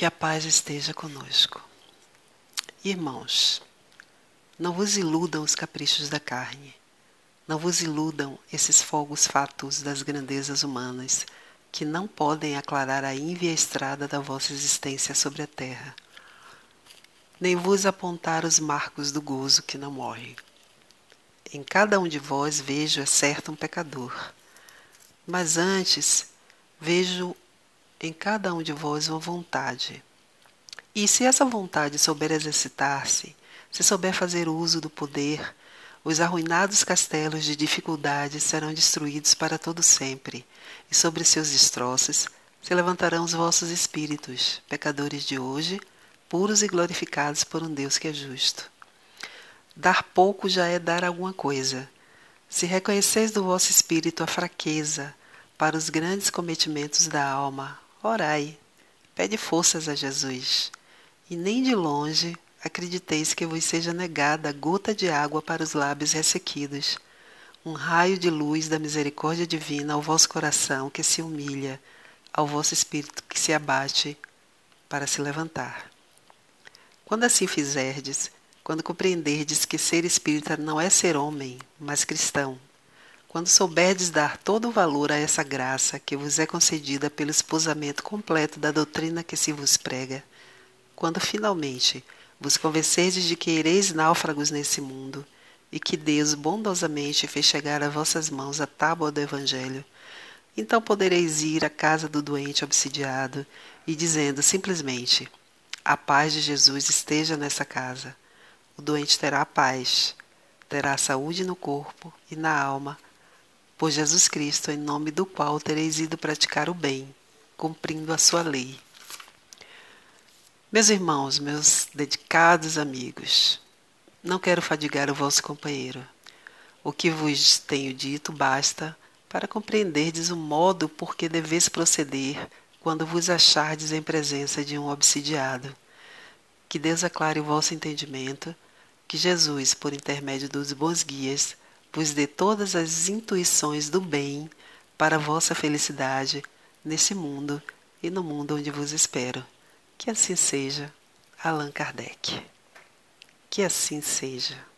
Que a paz esteja conosco. Irmãos, não vos iludam os caprichos da carne. Não vos iludam esses fogos fatos das grandezas humanas, que não podem aclarar a ínvia estrada da vossa existência sobre a terra, nem vos apontar os marcos do gozo que não morre. Em cada um de vós vejo, é certo, um pecador, mas antes vejo em cada um de vós uma vontade. E se essa vontade souber exercitar-se, se souber fazer uso do poder, os arruinados castelos de dificuldade serão destruídos para todo sempre, e sobre seus destroços se levantarão os vossos espíritos, pecadores de hoje, puros e glorificados por um Deus que é justo. Dar pouco já é dar alguma coisa. Se reconheceis do vosso espírito a fraqueza para os grandes cometimentos da alma, Orai, pede forças a Jesus, e nem de longe acrediteis que vos seja negada gota de água para os lábios ressequidos, um raio de luz da misericórdia divina ao vosso coração que se humilha, ao vosso espírito que se abate para se levantar. Quando assim fizerdes, quando compreenderdes que ser espírita não é ser homem, mas cristão, quando souberdes dar todo o valor a essa graça que vos é concedida pelo esposamento completo da doutrina que se vos prega, quando finalmente vos convencerdes de que ireis náufragos nesse mundo e que Deus bondosamente fez chegar a vossas mãos a tábua do Evangelho, então podereis ir à casa do doente obsidiado e dizendo simplesmente: A paz de Jesus esteja nessa casa. O doente terá paz, terá saúde no corpo e na alma por Jesus Cristo, em nome do qual tereis ido praticar o bem, cumprindo a sua lei. Meus irmãos, meus dedicados amigos, não quero fadigar o vosso companheiro. O que vos tenho dito basta para compreenderdes o modo por que deveis proceder quando vos achardes em presença de um obsidiado. Que Deus aclare o vosso entendimento, que Jesus, por intermédio dos bons guias, vos dê todas as intuições do bem para vossa felicidade nesse mundo e no mundo onde vos espero. Que assim seja, Allan Kardec. Que assim seja.